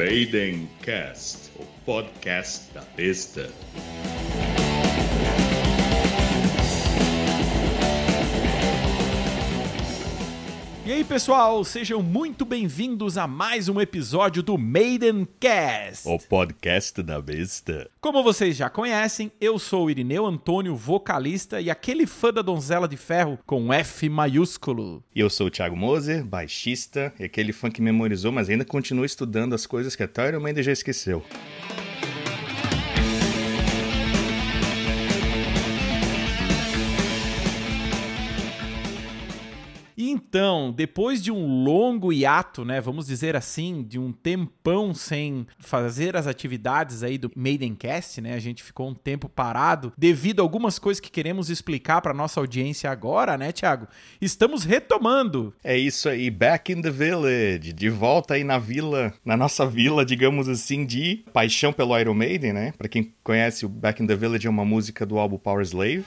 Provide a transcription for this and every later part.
Maiden Cast, o podcast da besta. E aí, pessoal, sejam muito bem-vindos a mais um episódio do Maiden Cast. O podcast da besta. Como vocês já conhecem, eu sou o Irineu Antônio, vocalista e aquele fã da Donzela de Ferro com F maiúsculo. E eu sou o Thiago Moser, baixista, e aquele fã que memorizou, mas ainda continua estudando as coisas que até o Iron Maiden já esqueceu. Então, depois de um longo hiato, né, vamos dizer assim, de um tempão sem fazer as atividades aí do Maidencast, né, a gente ficou um tempo parado devido a algumas coisas que queremos explicar para nossa audiência agora, né, Thiago? Estamos retomando. É isso aí, back in the village, de volta aí na vila, na nossa vila, digamos assim, de paixão pelo Iron Maiden, né? Para quem conhece, o Back in the Village é uma música do álbum Power Slave.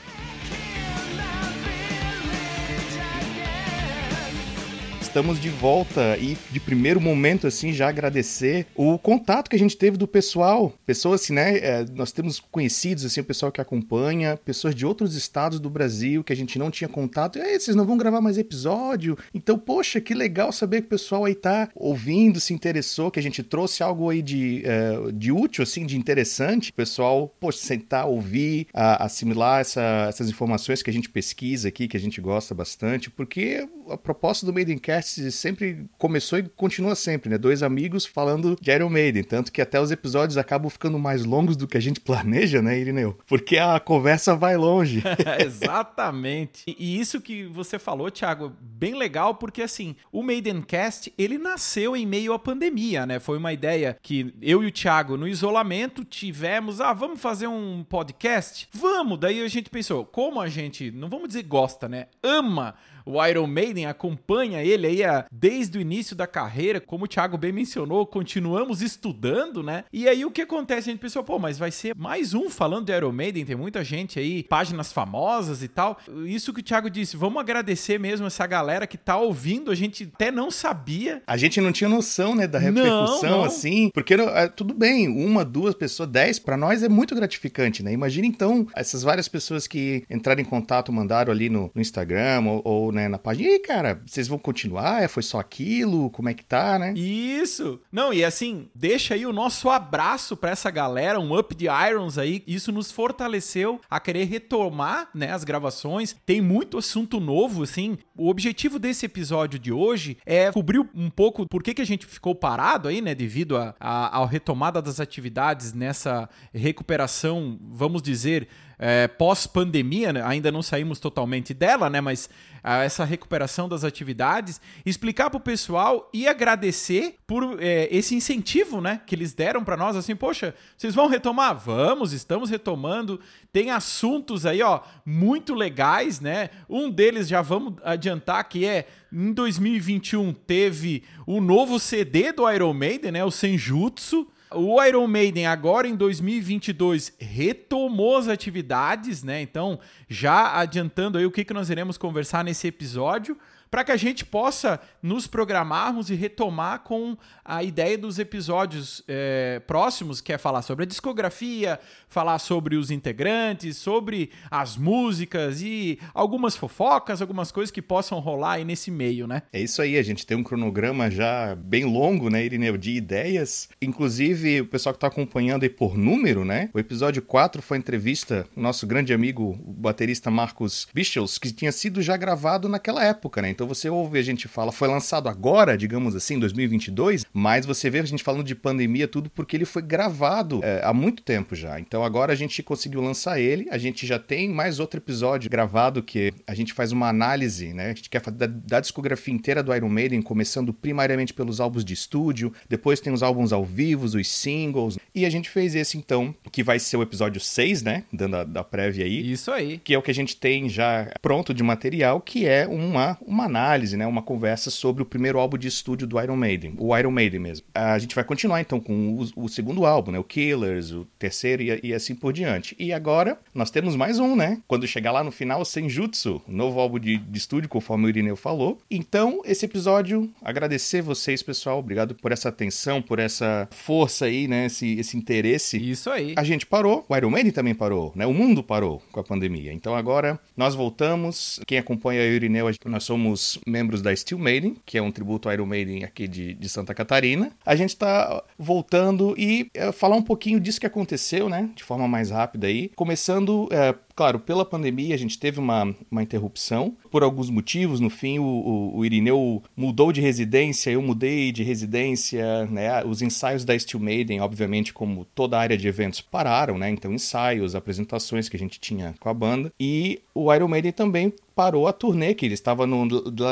Estamos de volta e de primeiro momento assim já agradecer o contato que a gente teve do pessoal, pessoas assim, né, é, nós temos conhecidos assim, o pessoal que acompanha, pessoas de outros estados do Brasil que a gente não tinha contato, e vocês não vão gravar mais episódio? Então, poxa, que legal saber que o pessoal aí tá ouvindo, se interessou, que a gente trouxe algo aí de, uh, de útil, assim, de interessante, o pessoal, poxa, sentar, ouvir, assimilar essa, essas informações que a gente pesquisa aqui, que a gente gosta bastante, porque a proposta do Maidencast sempre começou e continua sempre, né? Dois amigos falando de Iron Maiden. Tanto que até os episódios acabam ficando mais longos do que a gente planeja, né, Irineu? Porque a conversa vai longe. Exatamente. E isso que você falou, Thiago, bem legal, porque assim, o Maidencast, ele nasceu em meio à pandemia, né? Foi uma ideia que eu e o Thiago, no isolamento, tivemos, ah, vamos fazer um podcast? Vamos! Daí a gente pensou, como a gente, não vamos dizer gosta, né? Ama o Iron Maiden, acompanha ele aí a, desde o início da carreira, como o Thiago bem mencionou, continuamos estudando, né? E aí o que acontece? A gente pensou, pô, mas vai ser mais um falando de Iron Maiden, tem muita gente aí, páginas famosas e tal. Isso que o Thiago disse, vamos agradecer mesmo essa galera que tá ouvindo, a gente até não sabia. A gente não tinha noção, né, da repercussão, não, não. assim, porque é, tudo bem, uma, duas pessoas, dez, para nós é muito gratificante, né? Imagina então essas várias pessoas que entraram em contato, mandaram ali no, no Instagram ou, ou né, na página. E aí, cara, vocês vão continuar? É, foi só aquilo? Como é que tá, né? Isso! Não, e assim, deixa aí o nosso abraço para essa galera, um up de Irons aí. Isso nos fortaleceu a querer retomar, né, as gravações. Tem muito assunto novo, assim. O objetivo desse episódio de hoje é cobrir um pouco por que, que a gente ficou parado aí, né, devido à retomada das atividades nessa recuperação, vamos dizer, é, pós-pandemia, né? ainda não saímos totalmente dela, né? Mas ah, essa recuperação das atividades, explicar para o pessoal e agradecer por é, esse incentivo, né? Que eles deram para nós, assim, poxa, vocês vão retomar? Vamos, estamos retomando. Tem assuntos aí, ó, muito legais, né? Um deles já vamos adiantar que é em 2021 teve o novo CD do Iron Maiden, né? O Senjutsu o Iron Maiden agora em 2022 retomou as atividades, né? Então, já adiantando aí o que, que nós iremos conversar nesse episódio para que a gente possa nos programarmos e retomar com a ideia dos episódios é, próximos, que é falar sobre a discografia, falar sobre os integrantes, sobre as músicas e algumas fofocas, algumas coisas que possam rolar aí nesse meio, né? É isso aí, a gente tem um cronograma já bem longo, né, Irineu, de ideias. Inclusive, o pessoal que está acompanhando aí por número, né? O episódio 4 foi entrevista, o nosso grande amigo, o baterista Marcos Bichels, que tinha sido já gravado naquela época, né? Então então você ouve a gente fala, foi lançado agora, digamos assim, 2022, mas você vê a gente falando de pandemia tudo porque ele foi gravado é, há muito tempo já. Então agora a gente conseguiu lançar ele, a gente já tem mais outro episódio gravado que a gente faz uma análise, né? A gente quer fazer da, da discografia inteira do Iron Maiden, começando primariamente pelos álbuns de estúdio, depois tem os álbuns ao vivo, os singles, e a gente fez esse então, que vai ser o episódio 6, né? Dando a da prévia aí. Isso aí. Que é o que a gente tem já pronto de material, que é uma, uma análise, né, uma conversa sobre o primeiro álbum de estúdio do Iron Maiden, o Iron Maiden mesmo. A gente vai continuar então com o, o segundo álbum, né, o Killers, o terceiro e, e, assim por diante. E agora nós temos mais um, né? Quando chegar lá no final, Senjutsu, novo álbum de, de estúdio, conforme o Irineu falou. Então, esse episódio, agradecer vocês, pessoal, obrigado por essa atenção, por essa força aí, né, esse, esse interesse. Isso aí. A gente parou, o Iron Maiden também parou, né? O mundo parou com a pandemia. Então agora nós voltamos. Quem acompanha o Irineu, nós somos membros da Steel Maiden, que é um tributo ao Iron Maiden aqui de, de Santa Catarina. A gente está voltando e é, falar um pouquinho disso que aconteceu, né? De forma mais rápida aí. Começando é, Claro, pela pandemia a gente teve uma, uma interrupção por alguns motivos. No fim, o, o, o, Irineu mudou de residência, eu mudei de residência, né? Os ensaios da Steel Maiden, obviamente, como toda a área de eventos, pararam, né? Então, ensaios, apresentações que a gente tinha com a banda. E o Iron Maiden também parou a turnê, que ele estava no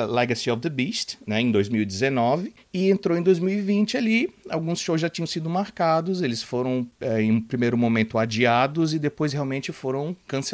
Legacy of the Beast, né, em 2019, e entrou em 2020 ali. Alguns shows já tinham sido marcados, eles foram, é, em um primeiro momento, adiados e depois realmente foram cancelados,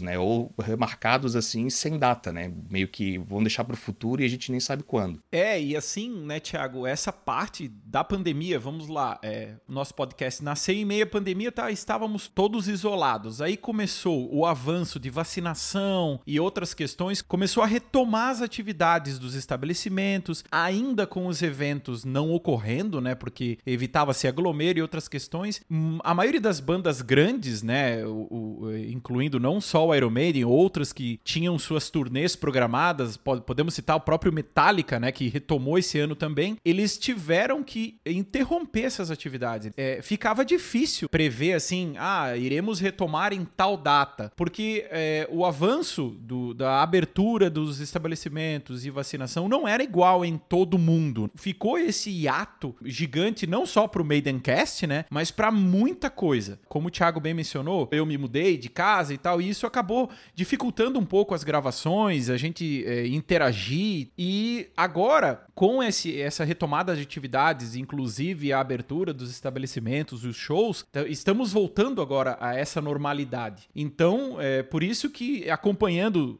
né, ou remarcados assim, sem data, né, meio que vão deixar para o futuro e a gente nem sabe quando. É, e assim, né, Tiago, essa parte da pandemia, vamos lá, é, nosso podcast nasceu em meio à pandemia, tá, estávamos todos isolados. Aí começou o avanço de vacinação e outras questões começou a retomar as atividades dos estabelecimentos, ainda com os eventos não ocorrendo, né? Porque evitava-se aglomero e outras questões. Hum, a maioria das bandas grandes, né? O, o, incluindo não só o Iron Maiden, outras que tinham suas turnês programadas, podemos citar o próprio Metallica, né? Que retomou esse ano também. Eles tiveram que interromper essas atividades. É, ficava difícil prever assim, ah, iremos retomar em tal data, porque é, o avanço do, da abertura dos estabelecimentos e vacinação não era igual em todo mundo. Ficou esse hiato gigante não só para o Maidencast, né, mas para muita coisa. Como o Thiago bem mencionou, eu me mudei de casa e tal, e isso acabou dificultando um pouco as gravações, a gente é, interagir. E agora, com esse, essa retomada de atividades, inclusive a abertura dos estabelecimentos, os shows, estamos voltando agora a essa normalidade. Então, é por isso que acompanhando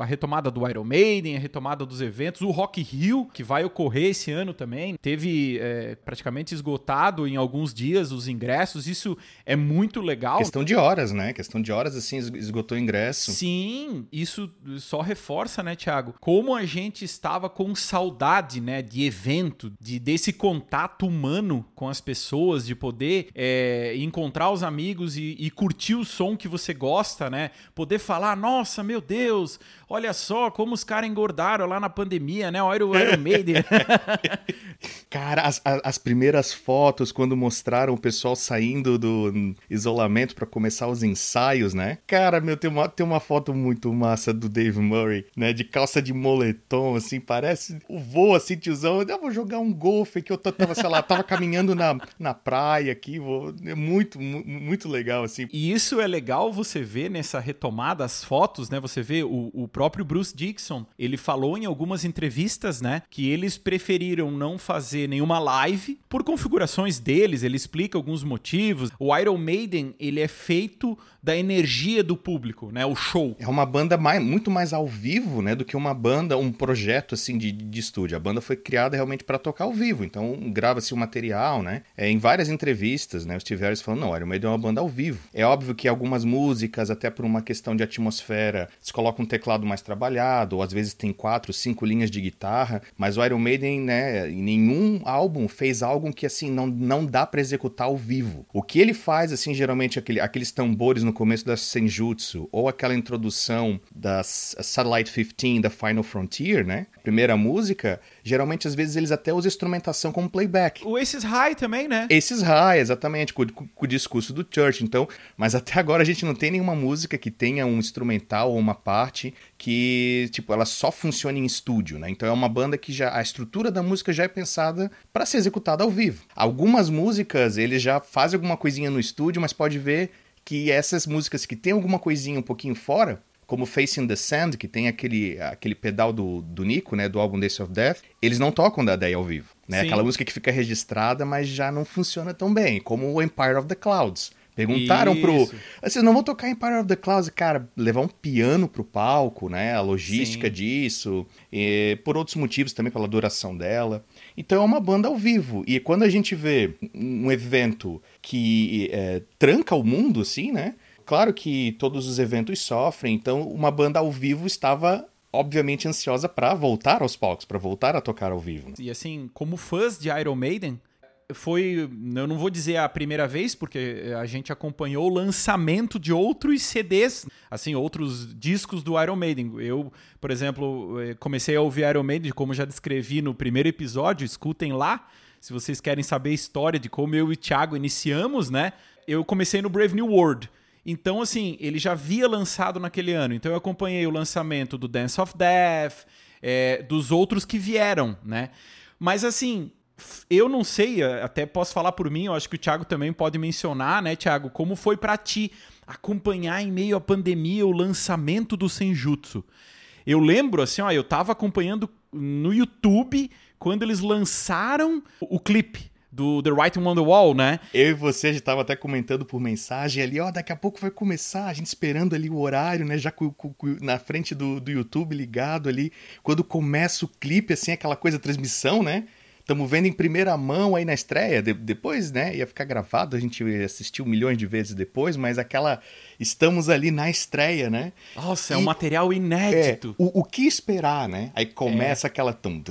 a retomada do Iron Maiden, a retomada dos eventos, o Rock Hill, que vai ocorrer esse ano também, teve é, praticamente esgotado em alguns dias os ingressos, isso é muito legal. Questão de horas, né? Questão de horas, assim, esgotou o ingresso. Sim, isso só reforça, né, Thiago, como a gente estava com saudade, né, de evento, de desse contato humano com as pessoas, de poder é, encontrar os amigos e, e curtir o som que você gosta, né? Poder falar, nossa, meu Deus, olha só como os caras engordaram lá na pandemia, né? O Iron, Iron Maiden. Cara, as, as primeiras fotos, quando mostraram o pessoal saindo do isolamento para começar os ensaios, né? Cara, meu, tem uma, tem uma foto muito massa do Dave Murray, né? De calça de moletom, assim, parece o voo, assim, tiozão. Eu vou jogar um golfe que eu tava, sei lá, tava caminhando na, na praia aqui. Vou... É muito, muito legal, assim. E isso é legal você ver nessa retomada, as fotos, né? Você vê o, o próprio Bruce Dixon, ele falou em algumas entrevistas, né, que eles preferiram não fazer nenhuma live por configurações deles, ele explica alguns motivos. O Iron Maiden, ele é feito da energia do público, né? O show. É uma banda mais, muito mais ao vivo, né? Do que uma banda, um projeto assim de, de estúdio. A banda foi criada realmente para tocar ao vivo, então grava-se o material, né? É, em várias entrevistas, né? O Steve Harris falando, não, Iron Maiden é uma banda ao vivo. É óbvio que algumas músicas, até por uma questão de atmosfera, se coloca um teclado mais trabalhado, ou às vezes tem quatro, cinco linhas de guitarra, mas o Iron Maiden, né? Em nenhum álbum fez algo que assim não, não dá para executar ao vivo. O que ele faz, assim, geralmente aquele, aqueles tambores no começo da Senjutsu, ou aquela introdução da Satellite 15 da Final Frontier, né? Primeira música, geralmente às vezes eles até usam instrumentação como playback. O Aces High também, né? Aces High, exatamente, com, com, com, o discurso do Church. Então, mas até agora a gente não tem nenhuma música que tenha um instrumental ou uma parte que, tipo, ela só funciona em estúdio, né? Então é uma banda que já a estrutura da música já é pensada para ser executada ao vivo. Algumas músicas eles já fazem alguma coisinha no estúdio, mas pode ver que essas músicas que tem alguma coisinha um pouquinho fora, como Facing the Sand, que tem aquele, aquele pedal do, do Nico, né, do álbum Days of Death, eles não tocam da Day ao vivo. Né? Aquela música que fica registrada, mas já não funciona tão bem, como o Empire of the Clouds Perguntaram pro. Isso. Vocês não vão tocar em Power of the Clouds, cara, levar um piano pro palco, né? A logística Sim. disso, e por outros motivos também, pela duração dela. Então é uma banda ao vivo. E quando a gente vê um evento que é, tranca o mundo, assim, né? Claro que todos os eventos sofrem, então uma banda ao vivo estava obviamente ansiosa para voltar aos palcos, para voltar a tocar ao vivo. E assim, como fãs de Iron Maiden, foi, eu não vou dizer a primeira vez, porque a gente acompanhou o lançamento de outros CDs, assim, outros discos do Iron Maiden. Eu, por exemplo, eh, comecei a ouvir Iron Maiden, como já descrevi no primeiro episódio, escutem lá, se vocês querem saber a história de como eu e o Thiago iniciamos, né? Eu comecei no Brave New World. Então, assim, ele já havia lançado naquele ano. Então, eu acompanhei o lançamento do Dance of Death, é, dos outros que vieram, né? Mas, assim, eu não sei, até posso falar por mim, eu acho que o Thiago também pode mencionar, né, Thiago? Como foi pra ti acompanhar em meio à pandemia o lançamento do Senjutsu? Eu lembro, assim, ó, eu tava acompanhando no YouTube quando eles lançaram o clipe do The Writing on the Wall, né? Eu e você já tava até comentando por mensagem ali, ó, daqui a pouco vai começar, a gente esperando ali o horário, né, já na frente do, do YouTube ligado ali, quando começa o clipe, assim, aquela coisa, transmissão, né, Tamo vendo em primeira mão aí na estreia, de- depois, né, ia ficar gravado, a gente assistiu milhões de vezes depois, mas aquela, estamos ali na estreia, né, Nossa, é E- um material é, inédito. o, o que esperar, né? Aí começa aquela tum,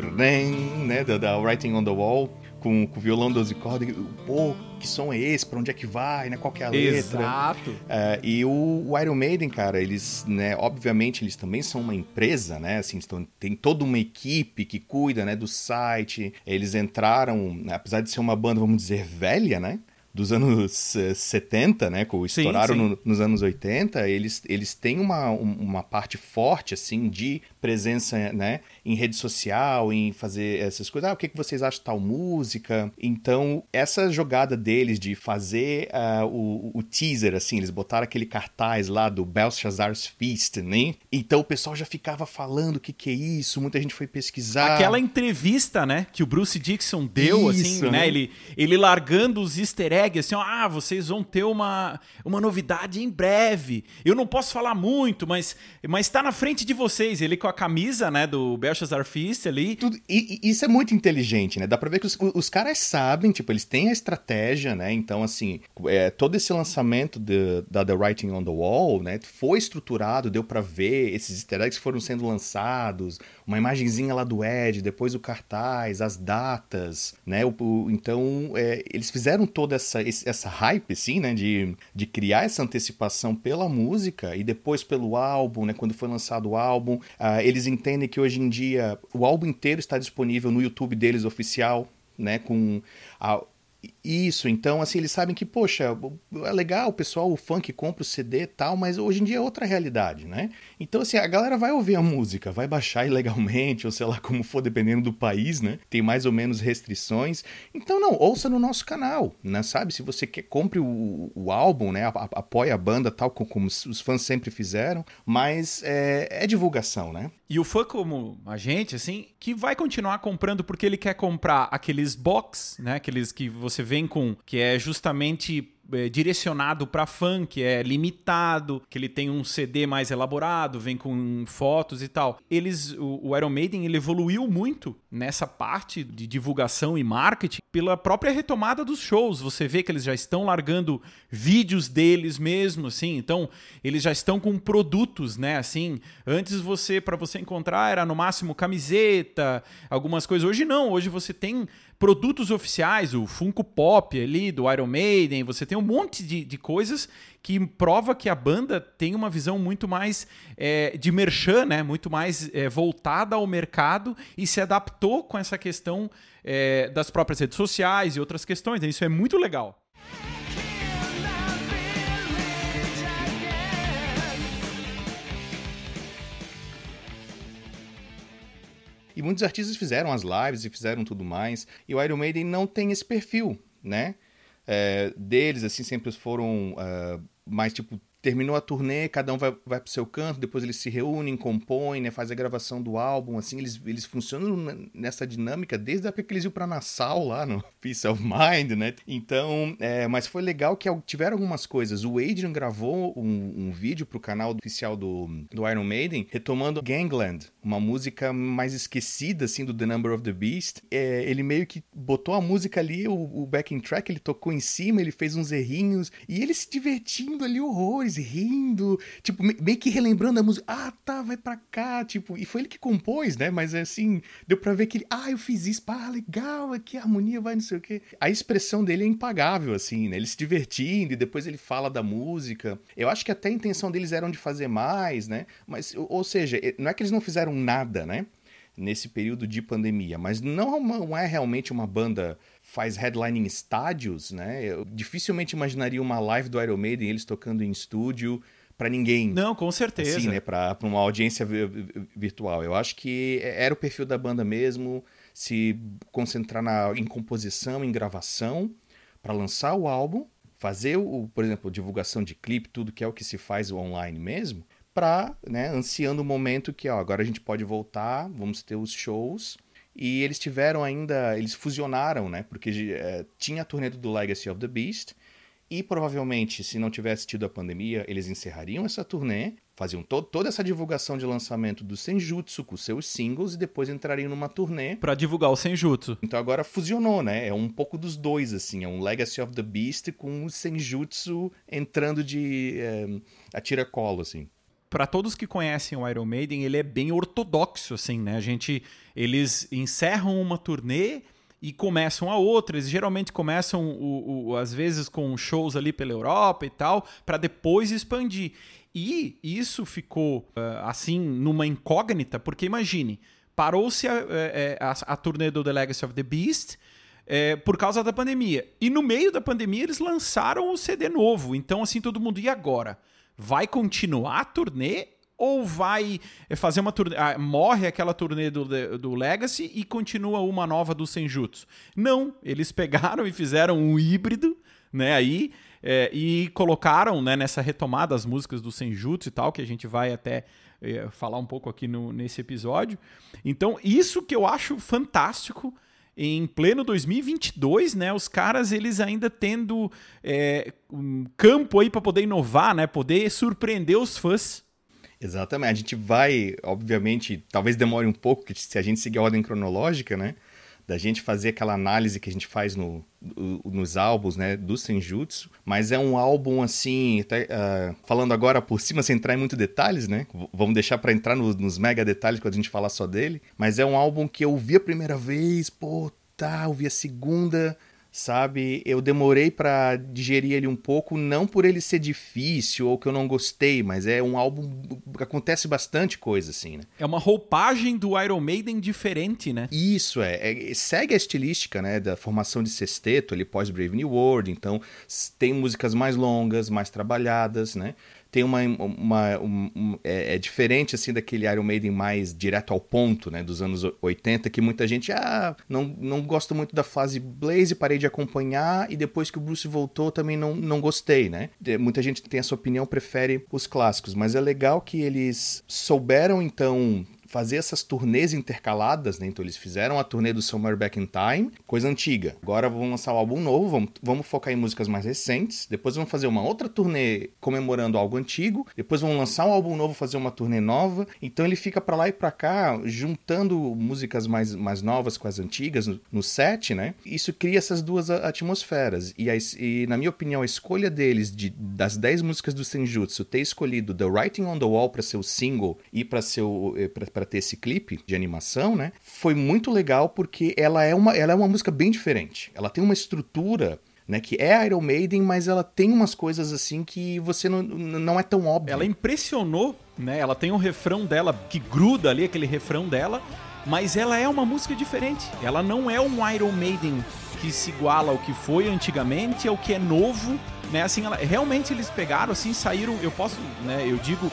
né? Da, da Writing on the Wall, com, com o violão 12 cordas. Pô, que som é esse? Pra onde é que vai, né? Qual que é a letra? Exato. É, e o, o Iron Maiden, cara, eles, né, obviamente, eles também são uma empresa, né, assim, estão, tem toda uma equipe que cuida, né, do site, eles entraram, né, apesar de ser uma banda, vamos dizer, velha, né, dos anos eh, 70, né, com- Sim, estouraram sim. no- nos anos 80, eles, eles têm uma, um- uma parte forte, assim, de presença, né, em rede social, em fazer essas coisas. Ah, o que, que vocês acham de tal música? Então, essa jogada deles de fazer ah, o, o teaser, assim, eles botaram aquele cartaz lá do Belshazzar's Feast, né? Então o pessoal já ficava falando o que, que é isso, muita gente foi pesquisar. Aquela entrevista, né, que o Bruce Dixon deu, Isso, assim, né, né? ele, ele largando os easter eggs, assim, ó, ah, vocês vão ter uma, uma novidade em breve. Eu não posso falar muito, mas, mas tá na frente de vocês. Ele com a camisa, né, do Belshazzar Feast ali. Tudo, e, e isso é muito inteligente, né? Dá pra ver que os, os caras sabem, tipo, eles têm a estratégia, né? Então, assim, é, todo esse lançamento de- da The Writing on the Wall, né? Foi estruturado, deu pra ver esses easter eggs foram sendo lançados, uma imagenzinha lá do Ed, depois o cartaz, as datas, né? O, o- então, é, eles fizeram toda essa, essa hype, assim, né? De, de criar essa antecipação pela música e depois pelo álbum, né? Quando foi lançado o álbum, ah, eles entendem que hoje em dia o álbum inteiro está disponível no YouTube deles oficial, né? Com a, isso, então, assim, eles sabem que, poxa, é legal, o pessoal, o funk compra o CD e tal, mas hoje em dia é outra realidade, né? Então, assim, a galera vai ouvir a música, vai baixar ilegalmente, ou sei lá como for, dependendo do país, né? Tem mais ou menos restrições. Então, não, ouça no nosso canal, né? Sabe? Se você quer, compre o, o álbum, né? Apoie a banda, tal, co- como os fãs sempre fizeram, mas é, é divulgação, né? E o fã como a gente, assim, que vai continuar comprando porque ele quer comprar aqueles box, né? Aqueles que você vem com, que é justamente é, direcionado para fã, que é limitado, que ele tem um CD mais elaborado, vem com fotos e tal. Eles, o, o Iron Maiden, ele evoluiu muito nessa parte de divulgação e marketing pela própria retomada dos shows. Você vê que eles já estão largando vídeos deles mesmo, assim. Então, eles já estão com produtos, né? Assim, antes você para você encontrar era no máximo camiseta, algumas coisas. Hoje não, hoje você tem produtos oficiais, o Funko Pop ali do Iron Maiden, você tem um monte de, de coisas que prova que a banda tem uma visão muito mais é, de merchan, né? Muito mais é, voltada ao mercado e se adaptou com essa questão é, das próprias redes sociais e outras questões. Isso é muito legal. E muitos artistas fizeram as lives e fizeram tudo mais. E o Iron Maiden não tem esse perfil, né? É, deles, assim, sempre foram ah, mais, tipo, terminou a turnê, cada um vai, vai pro seu canto, depois eles se reúnem, compõem, né, faz a gravação do álbum, assim, eles, eles funcionam nessa dinâmica desde a época que eles iam pra Nassau, lá no Peace of Mind, né? Então, é, mas foi legal que tiveram algumas coisas. O Adrian gravou um, um vídeo pro canal oficial do, do Iron Maiden, retomando Gangland, uma música mais esquecida, assim, do The Number of the Beast. É, ele meio que botou a música ali, o, o backing track, ele tocou em cima, ele fez uns errinhos, e ele se divertindo ali horrores, rindo, tipo, meio que relembrando a música. Ah, tá, vai pra cá, tipo, e foi ele que compôs, né? Mas assim, deu pra ver que ele, ah, eu fiz isso, ah, legal, aqui a harmonia vai, não sei o quê. A expressão dele é impagável, assim, né? Ele se divertindo e depois ele fala da música. Eu acho que até a intenção deles era de fazer mais, né? Mas, ou seja, não é que eles não fizeram nada, né? Nesse período de pandemia, mas não, não é realmente uma banda faz headlining estádios, né? Eu dificilmente imaginaria uma live do Iron Maiden eles tocando em estúdio para ninguém. Não, com certeza. Assim, né, para uma audiência virtual. Eu acho que era o perfil da banda mesmo, se concentrar na, em composição, em gravação, para lançar o álbum, fazer, o, por exemplo, divulgação de clipe, tudo que é o que se faz online mesmo, para, né, ansiando o momento que, ó, agora a gente pode voltar, vamos ter os shows, e eles tiveram ainda, eles fusionaram, né? Porque é, tinha a turnê do Legacy of the Beast. E provavelmente, se não tivesse tido a pandemia, eles encerrariam essa turnê, faziam to toda essa divulgação de lançamento do Senjutsu com seus singles e depois entrariam numa turnê. para divulgar o Senjutsu. Então agora fusionou, né? É um pouco dos dois, assim. É um Legacy of the Beast com o Senjutsu entrando de é, a tiracolo, assim para todos que conhecem o Iron Maiden, ele é bem ortodoxo, assim, né? A gente, eles encerram uma turnê e começam a outra. Eles geralmente começam, o, o, às vezes, com shows ali pela Europa e tal, para depois expandir. E isso ficou, uh, assim, numa incógnita, porque imagine, parou-se a, a, é, a, a, turnê do The Legacy of the Beast é, por causa da pandemia. E no meio da pandemia eles lançaram o CD novo. Então, assim, todo mundo, e agora? vai continuar a turnê ou vai fazer uma turnê. Ah, morre aquela turnê do, do Legacy e continua uma nova do Senjutsu? Não, eles pegaram e fizeram um híbrido, né? Aí. É, e colocaram né, nessa retomada as músicas do Senjutsu e tal, que a gente vai até é, falar um pouco aqui no, nesse episódio. Então, isso que eu acho fantástico em pleno 2022, né? Os caras eles ainda tendo é, um campo aí para poder inovar, né? Poder surpreender os fãs. Exatamente. A gente vai, obviamente, talvez demore um pouco, se a gente seguir a ordem cronológica, né? da gente fazer aquela análise que a gente faz no, no, nos álbuns, né, do Senjutsu, mas é um álbum assim, até, uh, falando agora por cima, sem entrar em muitos detalhes, né, vamos deixar para entrar no, nos mega detalhes quando a gente falar só dele, mas é um álbum que eu vi a primeira vez, pô, tá, ouvi a segunda, sabe? Eu demorei para digerir ele um pouco, não por ele ser difícil ou que eu não gostei, mas é um álbum que acontece bastante coisa assim, né? É uma roupagem do Iron Maiden diferente, né? Isso é, é segue a estilística, né, da formação de sexteto, ali pós Brave New World, então tem músicas mais longas, mais trabalhadas, né? Tem uma, uma um, é, é, diferente assim daquele Iron Maiden mais direto ao ponto, né, dos anos 80, que muita gente ah, não, não gosto muito da fase Blaze, parei de acompanhar e depois que o Bruce voltou também não, não gostei, né? Muita gente tem essa opinião, prefere os clássicos, mas é legal que eles souberam então fazer essas turnês intercaladas, né? Então eles fizeram a turnê do Summer Back in Time, coisa antiga. Agora vão lançar um álbum novo, vamos, vamos focar em músicas mais recentes. Depois vão fazer uma outra turnê comemorando algo antigo. Depois vão lançar um álbum novo, fazer uma turnê nova. Então ele fica para lá e para cá, juntando músicas mais, mais novas com as antigas no, no set, né? Isso cria essas duas atmosferas. E, a, e na minha opinião, a escolha deles de, das 10 músicas do Senjutsu ter escolhido The Writing on the Wall para ser o single e para ser o, pra, para ter esse clipe de animação, né? Foi muito legal porque ela é uma, ela é uma música bem diferente. Ela tem uma estrutura né, que é Iron Maiden, mas ela tem umas coisas assim que você não, não é tão óbvio. Ela impressionou, né? Ela tem um refrão dela que gruda ali, aquele refrão dela, mas ela é uma música diferente. Ela não é um Iron Maiden que se iguala ao que foi antigamente, ao que é novo, né? Assim, ela, realmente eles pegaram assim, saíram, eu posso, né, eu digo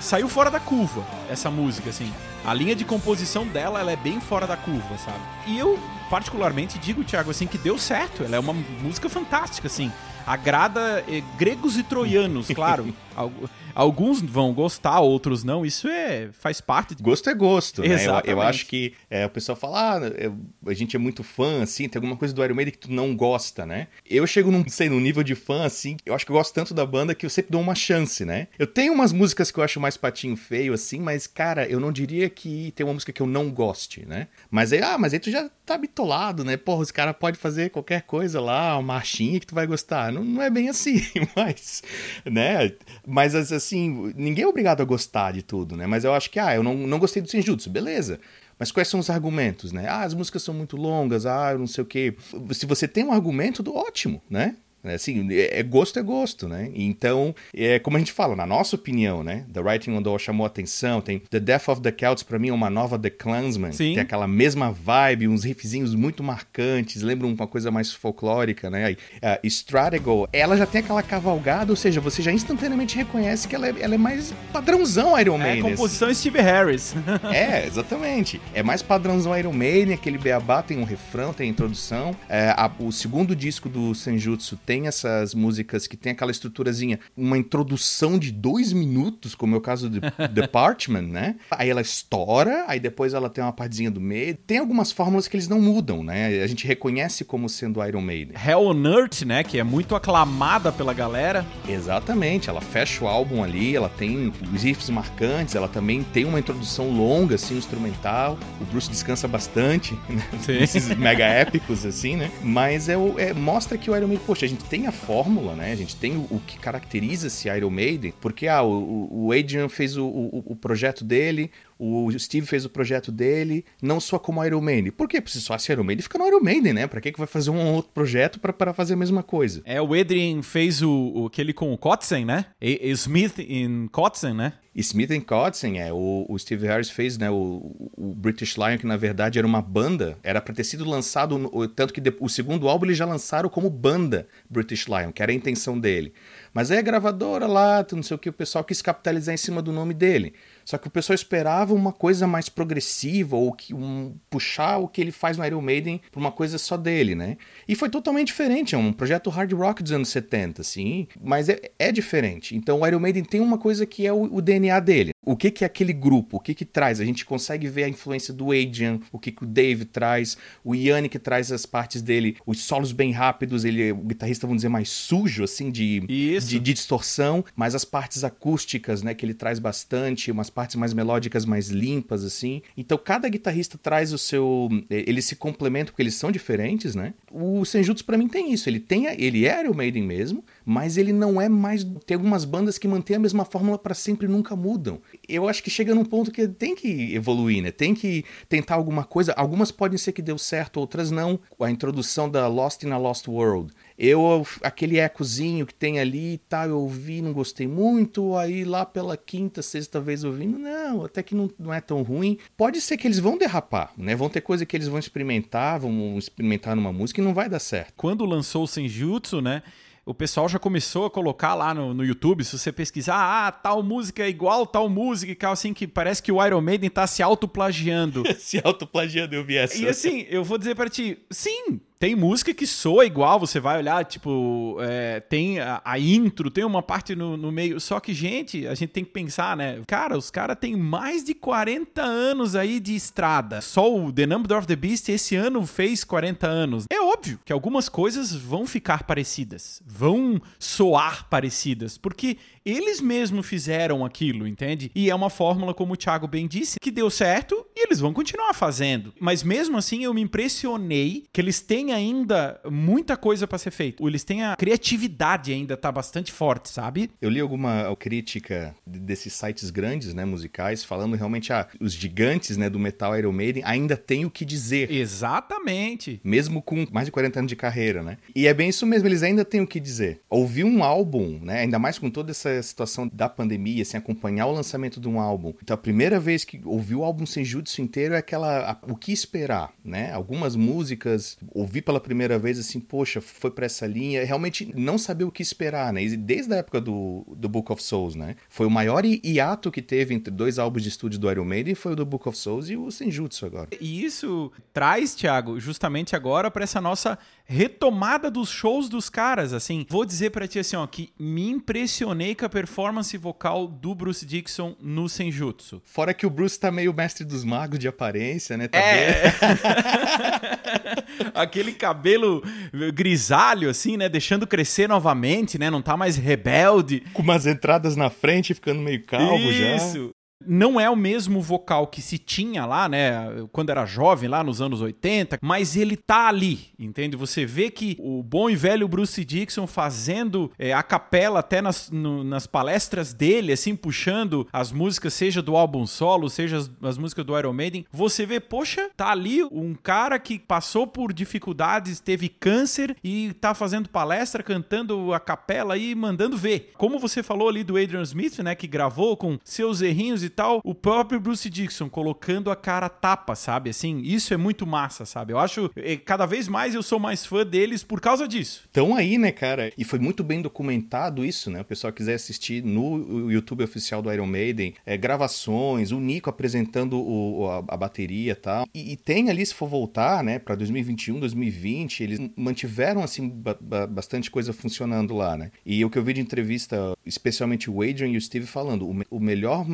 saiu fora da curva essa música, assim. A linha de composição dela, ela é bem fora da curva, sabe? E eu, particularmente, digo, Thiago, assim, que deu certo. Ela é uma música fantástica, assim. Agrada eh, gregos e troianos, claro. Alguns vão gostar, outros não. Isso é faz parte. Gosto é gosto, né? Eu, eu, acho que é, o pessoal fala, ah, eu, a gente é muito fã, assim, tem alguma coisa do Iron Maiden que tu não gosta, né? Eu chego num, sei, num nível de fã, assim, eu acho que eu gosto tanto da banda que eu sempre dou uma chance, né? Eu tenho umas músicas que eu acho mais patinho feio, assim, mas, cara, eu não diria que tem uma música que eu não goste, né? Mas aí, ah, mas aí tu já tá bitolado, né? Porra, os caras podem fazer qualquer coisa lá, uma marchinha que tu vai gostar. Não, não é bem assim, mas, né? Mas, assim, ninguém é obrigado a gostar de tudo, né? Mas eu acho que, ah, eu não, não gostei do Senjutsu, beleza. Mas quais são os argumentos, né? Ah, as músicas são muito longas, ah, não sei o quê. Se você tem um argumento, ótimo, né? É assim, é, gosto é gosto, né? Então, é como a gente fala, na nossa opinião, né? The Writing on the Wall chamou atenção, tem The Death of the Celts, pra mim é uma nova The Clansman, Sim. tem aquela mesma vibe, uns riffzinhos muito marcantes, lembram uma coisa mais folclórica, né? Uh, Stratego, ela já tem aquela cavalgada, ou seja, você já instantaneamente reconhece que ela é, ela é mais padrãozão Iron é, Maiden. É, composição Steve Harris. é, exatamente. É mais padrãozão Iron Maiden, aquele beabá tem um refrão, tem a introdução. É, a, o segundo disco do Senjutsu tem essas músicas que tem aquela estruturazinha, uma introdução de dois minutos, como é o caso de The Parchment, né? Aí ela estoura, aí depois ela tem uma partezinha do meio. Tem algumas fórmulas que eles não mudam, né? A gente reconhece como sendo Iron Maiden. Hell on Earth, né? Que é muito aclamada pela galera. Exatamente, ela fecha o álbum ali, ela tem os riffs marcantes, ela também tem uma introdução longa, assim, instrumental. O Bruce descansa bastante, né? Esses mega épicos, assim, né? Mas é, é, mostra que o Iron Maiden, poxa, a gente gente tem a fórmula, né? A gente tem o, o que caracteriza esse Iron Maiden, porque ah, o, o Adrian fez o, o, o projeto dele, o Steve fez o projeto dele, não só como Iron Maiden. Por quê? Porque se só se Iron Maiden, fica no Iron Maiden, né? Pra que, que vai fazer um outro projeto para fazer a mesma coisa? É, o Adrian fez o, o aquele com o Kotzen, né? E, Smith em Kotzen, né? Smith Kotzen, é. O, o, Steve Harris fez, né? O, o, British Lion, que na verdade era uma banda, era pra ter sido lançado, tanto que o segundo álbum eles já lançaram como banda British Lion, que era a intenção dele. Mas aí a gravadora lá, não sei o que, o pessoal quis capitalizar em cima do nome dele. Só que o pessoal esperava uma coisa mais progressiva, ou que um, puxar o que ele faz no Iron Maiden pra uma coisa só dele, né? E foi totalmente diferente, é um projeto hard rock dos anos 70, assim, mas é, é diferente. Então o Iron Maiden tem uma coisa que é o, o DNA dele. O que, que é aquele grupo? O que, que traz? A gente consegue ver a influência do Adrian, o que, que o Dave traz, o Yanni que traz as partes dele, os solos bem rápidos, ele, o guitarrista, vamos dizer, mais sujo, assim, de, de, de, distorção, mas as partes acústicas, né, que ele traz bastante, umas partes mais melódicas, mais limpas, assim. Então cada guitarrista traz o seu. Eles se complementam porque eles são diferentes, né? O Senjutsu para mim tem isso. Ele tem. Ele é Iron Maiden mesmo, mas ele não é mais. Tem algumas bandas que mantêm a mesma fórmula para sempre e nunca mudam. Eu acho que chega num ponto que tem que evoluir, né? Tem que tentar alguma coisa. Algumas podem ser que deu certo, outras não. A introdução da Lost in a Lost World eu, aquele ecozinho que tem ali e tá, tal, eu ouvi, não gostei muito. Aí lá pela quinta, sexta vez ouvindo, não, até que não, não é tão ruim. Pode ser que eles vão derrapar, né? Vão ter coisa que eles vão experimentar, vão experimentar numa música e não vai dar certo. Quando lançou o Senjutsu, né? O pessoal já começou a colocar lá no, no YouTube, se você pesquisar, ah, tal música é igual tal música e tal, assim, que parece que o Iron Maiden tá se autoplagiando. se autoplagiando, eu vi essa. E assim, eu vou dizer para ti, sim, tem música que soa igual, você vai olhar, tipo, é, tem a, a, intro, tem uma parte no, no, meio. Só que, gente, a gente tem que pensar, né? Cara, os caras têm mais de 40 anos aí de estrada. Só o The Number of the Beast esse ano fez 40 anos. É óbvio que algumas coisas vão ficar parecidas, vão soar parecidas, porque eles mesmos fizeram aquilo, entende? E é uma fórmula, como o Thiago bem disse, que deu certo e eles vão continuar fazendo. Mas mesmo assim, eu me impressionei que eles têm ainda muita coisa para ser feita. Eles têm a criatividade ainda tá bastante forte, sabe? Eu li alguma crítica desses sites grandes, né, musicais, falando realmente ah, os gigantes, né, do metal Iron Maiden ainda têm o que dizer. Exatamente. Mesmo com mais de de 40 anos de carreira, né? E é bem isso mesmo, eles ainda têm o que dizer. Ouvir um álbum, né? Ainda mais com toda essa situação da pandemia, assim, acompanhar o lançamento de um álbum. Então, a primeira vez que ouvi o álbum Senjutsu inteiro é aquela. A, o que esperar, né? Algumas músicas, ouvir pela primeira vez, assim, poxa, foi pra essa linha. Realmente não saber o que esperar, né? E desde a época do, do Book of Souls, né? Foi o maior hiato que teve entre dois álbuns de estúdio do Iron Maiden, foi o do Book of Souls e o Senjutsu agora. E isso traz, Thiago, justamente agora para essa nossa retomada dos shows dos caras, assim. Vou dizer para ti assim, ó, que me impressionei com a performance vocal do Bruce Dixon no Senjutsu. Fora que o Bruce tá meio mestre dos magos de aparência, né? Tá é. Aquele cabelo grisalho, assim, né? Deixando crescer novamente, né? Não tá mais rebelde. Com umas entradas na frente, ficando meio calvo Isso. já. Isso. Não é o mesmo vocal que se tinha lá, né, quando era jovem, lá nos anos 80, mas ele tá ali, entende? Você vê que o bom e velho Bruce Dixon fazendo é, a capela até nas, no, nas palestras dele, assim, puxando as músicas, seja do álbum solo, seja as, as, músicas do Iron Maiden, você vê, poxa, tá ali um cara que passou por dificuldades, teve câncer e tá fazendo palestra, cantando a capela e mandando ver. Como você falou ali do Adrian Smith, né, que gravou com seus errinhos e tal, o próprio Bruce Dixon colocando a cara tapa, sabe? Assim, isso é muito massa, sabe? Eu acho, eh, cada vez mais eu sou mais fã deles por causa disso. Então aí, né, cara? E foi muito bem documentado isso, né? O pessoal quiser assistir no YouTube oficial do Iron Maiden, é, gravações, o Nico apresentando o, a, a, bateria e tal. E tem ali, se for voltar, né, pra 2021, 2020, eles mantiveram, assim, ba bastante coisa funcionando lá, né? E o que eu vi de entrevista, especialmente o Adrian e o Steve falando, o, o melhor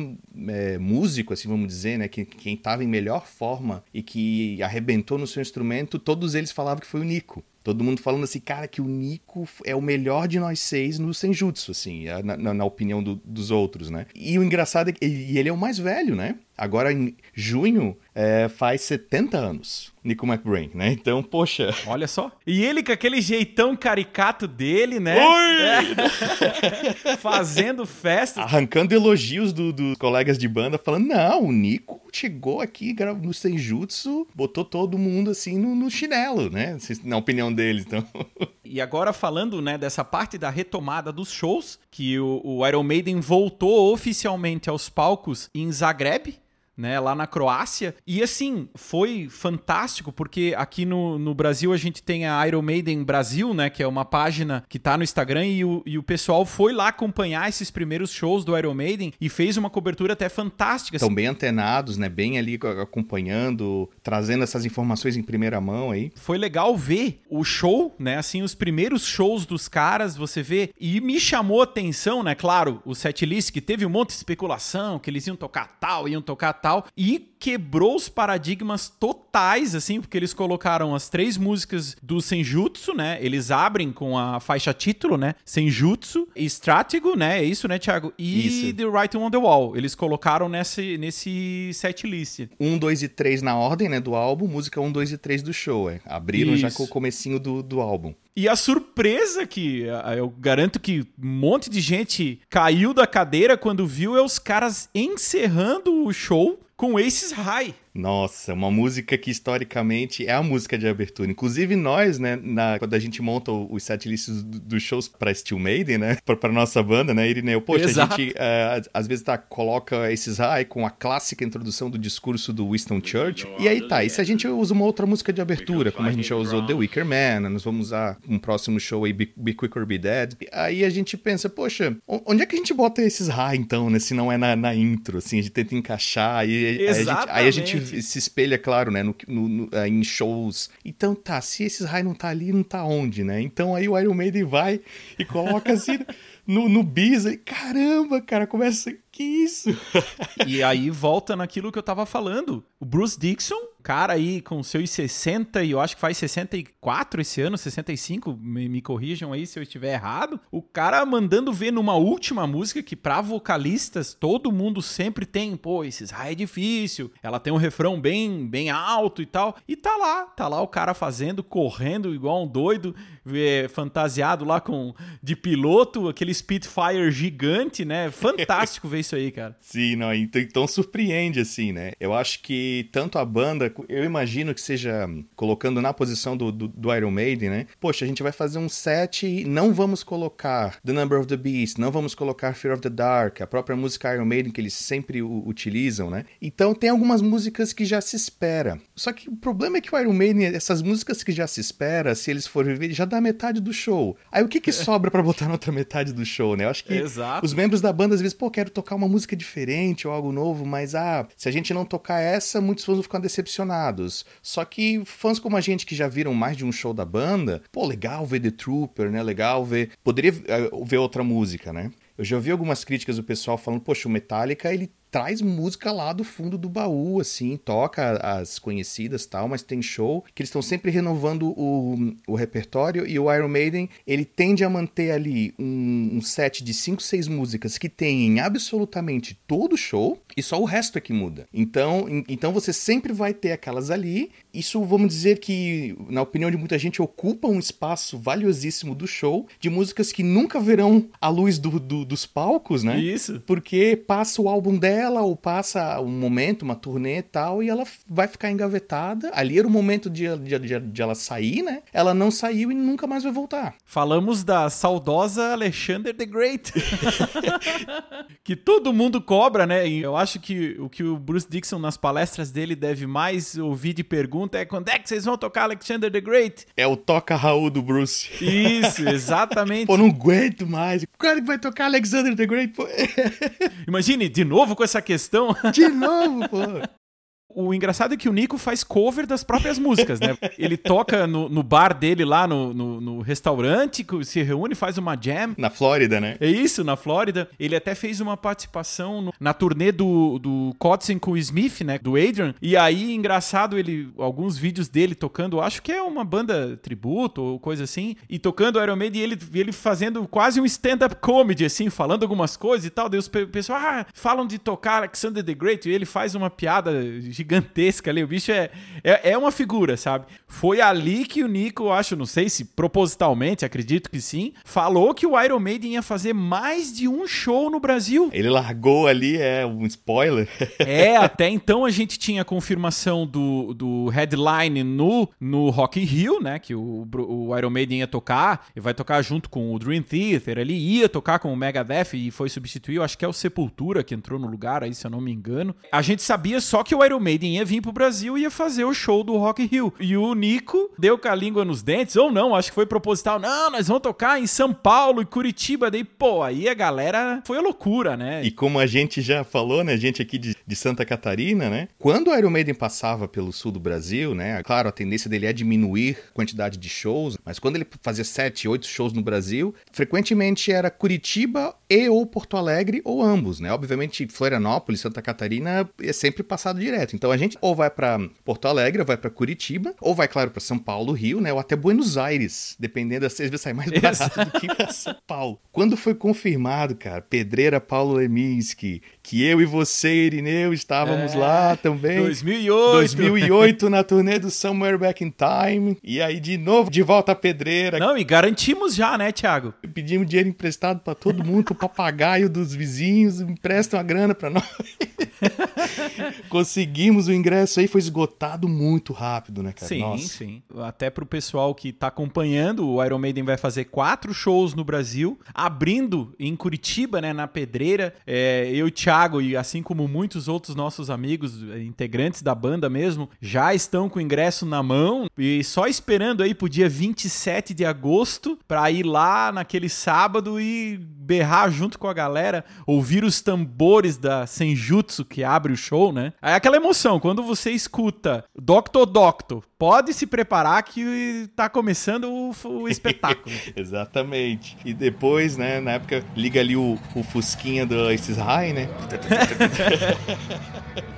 é, músico, assim vamos dizer, né, que, quem estava em melhor forma e que arrebentou no seu instrumento, todos eles falavam que foi o Nico. Todo mundo falando assim, cara, que o Nico é o melhor de nós seis no Senjutsu, assim, na, na, na opinião do, dos outros, né? E o engraçado é que e ele é o mais velho, né? Agora, em junho, é, faz 70 anos, Nico McBrain, né? Então, poxa. Olha só. E ele com aquele jeitão caricato dele, né? É. Fazendo festa. Arrancando elogios dos do colegas de banda, falando: não, o Nico chegou aqui no Senjutsu, botou todo mundo assim no, no chinelo, né? Na opinião deles, então. E agora falando, né, dessa parte da retomada dos shows, que o, o Iron Maiden voltou oficialmente aos palcos em Zagreb, né, lá na Croácia. E assim, foi fantástico, porque aqui no, no Brasil a gente tem a Iron Maiden Brasil, né, que é uma página que tá no Instagram, e o, e o pessoal foi lá acompanhar esses primeiros shows do Iron Maiden e fez uma cobertura até fantástica. Estão assim. bem antenados, né, bem ali acompanhando, trazendo essas informações em primeira mão aí. Foi legal ver o show, né, assim, os primeiros shows dos caras, você vê, e me chamou a atenção, né, claro, o setlist que teve um monte de especulação, que eles iam tocar tal, iam tocar tal, tal, e quebrou os paradigmas totais, assim, porque eles colocaram as três músicas do Senjutsu, né? Eles abrem com a faixa título, né? Senjutsu, Stratego, né? É isso, né, Thiago? E isso. The Writing on the Wall. Eles colocaram nesse, nesse set list. Um, dois e três na ordem, né, do álbum, música um, dois e três do show, é. Abriram isso. já com o comecinho do, do álbum. E a surpresa que eu garanto que um monte de gente caiu da cadeira quando viu é os caras encerrando o show com Aces High. Nossa, uma música que historicamente é a música de abertura. Inclusive nós, né, na, quando a gente monta os setlists dos shows pra Steel Maiden, né, pra nossa banda, né, Irineu, poxa, Exato. a gente uh, às vezes tá, coloca esses high com a clássica introdução do discurso do Winston Churchill, e aí tá, e se a gente usa uma outra música de abertura, como a gente já usou The Wicker Man, nós vamos usar um próximo show aí, Be, Be Quick or Be Dead, aí a gente pensa, poxa, onde é que a gente bota esses high então, né, se não é na, na intro, assim, a gente tenta encaixar, aí, aí a gente, aí a gente se espelha, claro, né, no, no, no, é, em shows. Então tá, se esses raios não tá ali, não tá onde, né? Então aí o Iron Maiden vai e coloca assim no, no bis, e, caramba, cara, começa, que isso? e aí volta naquilo que eu tava falando. O Bruce Dixon cara aí com seus 60 e eu acho que faz 64 esse ano, 65, me, me corrijam aí se eu estiver errado. O cara mandando ver numa última música que para vocalistas todo mundo sempre tem, pô, esses ah, é difícil. Ela tem um refrão bem bem alto e tal. E tá lá, tá lá o cara fazendo, correndo igual um doido, fantasiado lá com de piloto, aquele Spitfire gigante, né? Fantástico ver isso aí, cara. Sim, não, então, então surpreende, assim, né? Eu acho que tanto a banda, eu imagino que seja colocando na posição do, do, do Iron Maiden, né? Poxa, a gente vai fazer um set e não vamos colocar The Number of the Beast, não vamos colocar Fear of the Dark, a própria música Iron Maiden que eles sempre utilizam, né? Então tem algumas músicas que já se espera. Só que o problema é que o Iron Maiden, essas músicas que já se espera, se eles forem ver, já dá metade do show. Aí o que que sobra para botar na outra metade do show, né? Eu acho que Exato. os membros da banda às vezes, pô, quero tocar uma música diferente ou algo novo, mas ah, se a gente não tocar essa, muitos fãs vão ficar decepcionados. Só que fãs como a gente que já viram mais de um show da banda, pô, legal ver The Trooper, né? Legal ver. Poderia uh, ver outra música, né? Eu já ouvi algumas críticas do pessoal falando, poxa, o Metallica ele traz música lá do fundo do baú, assim, toca as conhecidas tal, mas tem show que eles estão sempre renovando o, o repertório e o Iron Maiden, ele tende a manter ali um, um set de 5, 6 músicas que tem em absolutamente todo show e só o resto é que muda. Então, então você sempre vai ter aquelas ali. Isso, vamos dizer que, na opinião de muita gente, ocupa um espaço valiosíssimo do show de músicas que nunca verão a luz do, do, dos palcos, né? Isso. Porque passa o álbum dela ou passa um momento, uma turnê e tal, e ela vai ficar engavetada. Ali era o momento de, de, de, de, ela sair, né? Ela não saiu e nunca mais vai voltar. Falamos da saudosa Alexander the Great. que todo mundo cobra, né? Eu acho que o que o Bruce Dixon nas palestras dele deve mais ouvir de pergunta é quando é que vocês vão tocar Alexander the Great? É o toca Raul do Bruce. Isso, exatamente. Pô, não aguento mais. O cara que vai tocar Alexander the Great, pô. Imagine, de novo com essa questão. De novo, pô. O engraçado é que o Nico faz cover das próprias músicas, né? Ele toca no, no bar dele lá no, no, no, restaurante, se reúne, faz uma jam. Na Flórida, né? É isso, na Flórida. Ele até fez uma participação no, na turnê do, do Kotzen com o Smith, né? Do Adrian. E aí, engraçado, ele alguns vídeos dele tocando, acho que é uma banda tributo ou coisa assim, e tocando Iron Maiden e ele, ele fazendo quase um stand-up comedy, assim, falando algumas coisas e tal. Daí os pessoal, ah, falam de tocar Alexander the Great, e ele faz uma piada gigantesca ali. O bicho é, é, é, uma figura, sabe? Foi ali que o Nico, acho, não sei se propositalmente, acredito que sim, falou que o Iron Maiden ia fazer mais de um show no Brasil. Ele largou ali, é um spoiler. é, até então a gente tinha a confirmação do, do headline no, no Rock in Rio, né? Que o, o Iron Maiden ia tocar, e vai tocar junto com o Dream Theater. Ele ia tocar com o Megadeth e foi substituir, eu acho que é o Sepultura que entrou no lugar aí, se eu não me engano. A gente sabia só que o Iron Maiden ia vir pro Brasil e ia fazer o show do Rock in Rio. E o Nico deu com a língua nos dentes, ou não, acho que foi proposital. Não, nós vamos tocar em São Paulo e Curitiba. Daí, pô, aí a galera foi a loucura, né? E como a gente já falou, né, gente aqui de, de Santa Catarina, né? Quando o Iron Maiden passava pelo sul do Brasil, né? Claro, a tendência dele é diminuir a quantidade de shows, mas quando ele fazia sete, oito shows no Brasil, frequentemente era Curitiba e ou Porto Alegre ou ambos, né? Obviamente, Florianópolis, Santa Catarina é sempre passado direto. Então a gente ou vai para Porto Alegre, ou vai para Curitiba, ou vai, claro, para São Paulo, Rio, né? Ou até Buenos Aires, dependendo, às vezes sai mais barato do que pra São Paulo. Quando foi confirmado, cara, Pedreira Paulo Leminski, que eu e você, Irineu, estávamos é, lá também. 2008. 2008 na turnê do Somewhere Back in Time. E aí de novo de volta à Pedreira. Não, e garantimos já, né, Thiago? Pedimos dinheiro emprestado para todo mundo, papagaio dos vizinhos, emprestam a grana para nós. Conseguimos o ingresso aí, foi esgotado muito rápido, né, cara? Sim, Nossa. sim. Até pro pessoal que tá acompanhando, o Iron Maiden vai fazer quatro shows no Brasil, abrindo em Curitiba, né, na Pedreira. É, eu e o Thiago, e assim como muitos outros nossos amigos, integrantes da banda mesmo, já estão com o ingresso na mão e só esperando aí pro dia 27 de agosto pra ir lá naquele sábado e berrar junto com a galera, ouvir os tambores da Senjutsu que abre o show, né? É aquela emoção, quando você escuta Doctor Doctor, pode se preparar que tá começando o, o espetáculo. Exatamente. E depois, né, na época, liga ali o, o Fusquinha do esses High, né?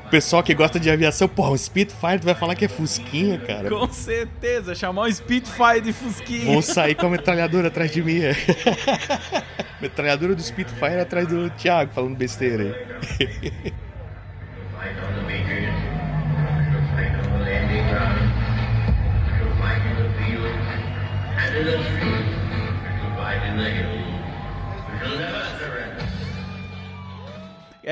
o pessoal que gosta de aviação, pô, o Spitfire tu vai falar que é Fusquinha, cara. Com certeza, chamar um Spitfire de Fusquinha. Vou sair com a metralhadora atrás de mim. metralhadora do Spitfire atrás do Thiago, falando besteira aí.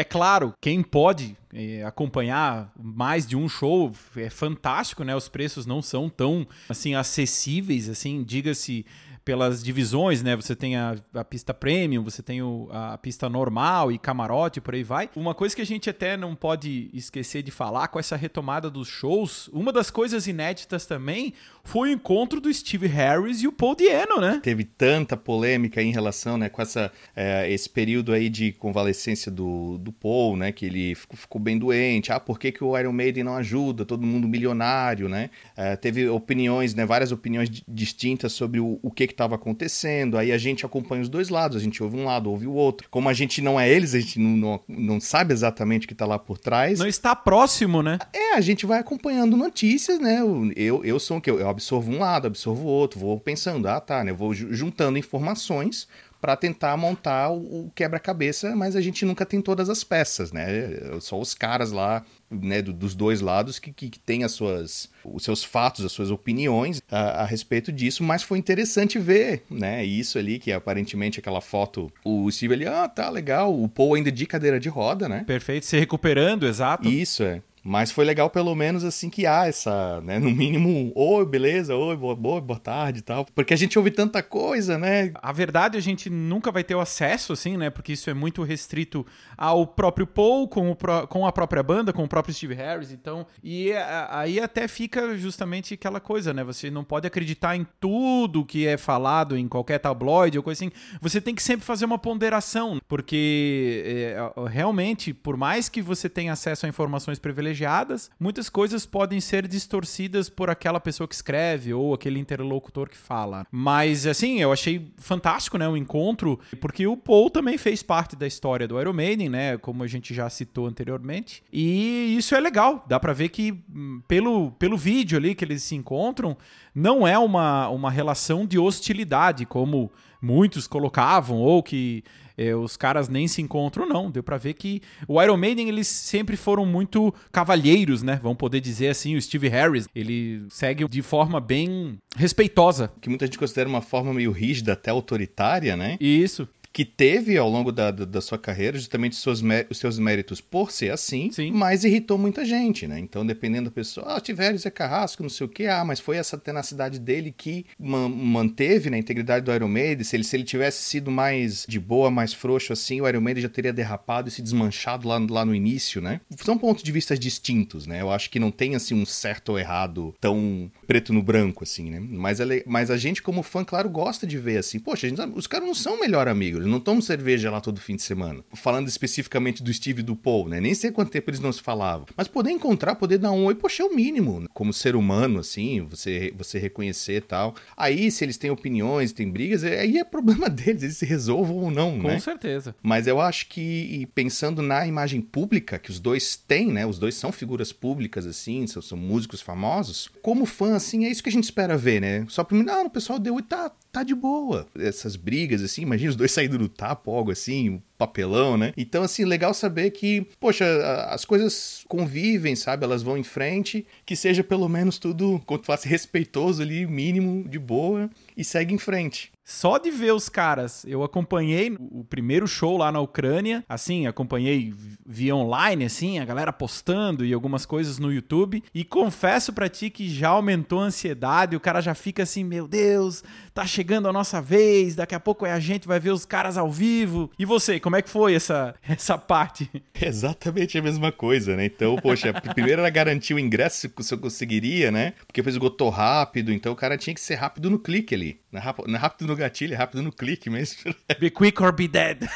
Claro, quem pode é, acompanhar mais de um show é fantástico, né? Os preços não são tão assim acessíveis, assim, diga-se pelas divisões, né? Você tem a, a pista premium, você tem o, a pista normal e camarote, por aí vai. Uma coisa que a gente até não pode esquecer de falar com essa retomada dos shows, uma das coisas inéditas também foi o encontro do Steve Harris e o Paul Diano, né? Teve tanta polêmica em relação, né, com essa, é, esse período aí de convalescência do, do Paul, né, que ele ficou, ficou bem doente. Ah, por que, que o Iron Maiden não ajuda? Todo mundo milionário, né? É, teve opiniões, né, várias opiniões distintas sobre o, o que que estava acontecendo. Aí a gente acompanha os dois lados, a gente ouve um lado, ouve o outro. Como a gente não é eles, a gente não, não, não sabe exatamente o que está lá por trás. Não está próximo, né? É, a gente vai acompanhando notícias, né? Eu, eu sou o que? Eu, eu absorvo um lado, absorvo o outro, vou pensando, ah tá, né? vou juntando informações para tentar montar o, quebra-cabeça, mas a gente nunca tem todas as peças, né? Só os caras lá, né, do, dos dois lados que, que, que têm as suas, os seus fatos, as suas opiniões a, a, respeito disso, mas foi interessante ver, né? Isso ali, que aparentemente aquela foto, o Steve ali, ah, tá legal, o Paul ainda de cadeira de roda, né? Perfeito, se recuperando, exato. Isso, é. Mas foi legal pelo menos assim que há essa, né, no mínimo, oi, beleza, oi, boa, boa, boa tarde e tal. Porque a gente ouve tanta coisa, né? A verdade a gente nunca vai ter o acesso assim, né? Porque isso é muito restrito ao próprio Paul com, o com a própria banda, com o próprio Steve Harris, então, e aí até fica justamente aquela coisa, né? Você não pode acreditar em tudo que é falado em qualquer tabloide ou coisa assim. Você tem que sempre fazer uma ponderação, porque é, realmente, por mais que você tenha acesso a informações privilegiadas privilegiadas, muitas coisas podem ser distorcidas por aquela pessoa que escreve ou aquele interlocutor que fala. Mas, assim, eu achei fantástico, né, o encontro, porque o Paul também fez parte da história do Iron Maiden, né, como a gente já citou anteriormente. E isso é legal, dá para ver que hum, pelo, pelo vídeo ali que eles se encontram, não é uma, uma relação de hostilidade, como muitos colocavam, ou que é, os caras nem se encontram, não. Deu para ver que o Iron Maiden, eles sempre foram muito cavalheiros, né? Vamos poder dizer assim. O Steve Harris, ele segue de forma bem respeitosa. Que muita gente considera uma forma meio rígida, até autoritária, né? Isso que teve ao longo da, da, da sua carreira, justamente os seus, os seus méritos por ser assim, Sim. mas irritou muita gente, né? Então, dependendo da pessoa, ah, tiveram Zé Carrasco, não sei o quê, ah, mas foi essa tenacidade dele que man manteve né, a integridade do Iron Maiden. Se ele, se ele tivesse sido mais de boa, mais frouxo assim, o Iron Maiden já teria derrapado e se desmanchado lá, lá no início, né? São pontos de vista distintos, né? Eu acho que não tem, assim, um certo ou errado tão preto no branco, assim, né? Mas, mas a gente, como fã, claro, gosta de ver, assim, poxa, gente, os caras não são melhor amigos, não tomam cerveja lá todo fim de semana. Falando especificamente do Steve e do Paul, né? Nem sei quanto tempo eles não se falavam. Mas poder encontrar, poder dar um oi, poxa, é o mínimo. Né? Como ser humano, assim, você, você reconhecer e tal. Aí, se eles têm opiniões, têm brigas, é, aí é problema deles, eles se resolvam ou não, Com né? Com certeza. Mas eu acho que, pensando na imagem pública que os dois têm, né? Os dois são figuras públicas, assim, são, são músicos famosos. Como fã, assim, é isso que a gente espera ver, né? Só pra mim, ah, o pessoal deu e tá, tá de boa. Essas brigas, assim, imagina os dois saindo do tapa, algo assim, papelão, né? Então, assim, legal saber que, poxa, as coisas convivem, sabe? Elas vão em frente, que seja pelo menos tudo, quanto fosse respeitoso ali, mínimo, de boa, e segue em frente. Só de ver os caras, eu acompanhei o primeiro show lá na Ucrânia, assim, acompanhei via online, assim, a galera postando e algumas coisas no YouTube, e confesso para ti que já aumentou a ansiedade, o cara já fica assim, meu Deus, tá chegando a nossa vez, daqui a pouco é a gente vai ver os caras ao vivo. E você, como é que foi essa, essa parte? Exatamente a mesma coisa, né? Então, poxa, primeiro era garantir o ingresso se eu conseguiria, né? Porque depois esgotou rápido, então o cara tinha que ser rápido no clique ali. Rápido no gatilho, é rápido no clique mesmo. Be quick or be dead.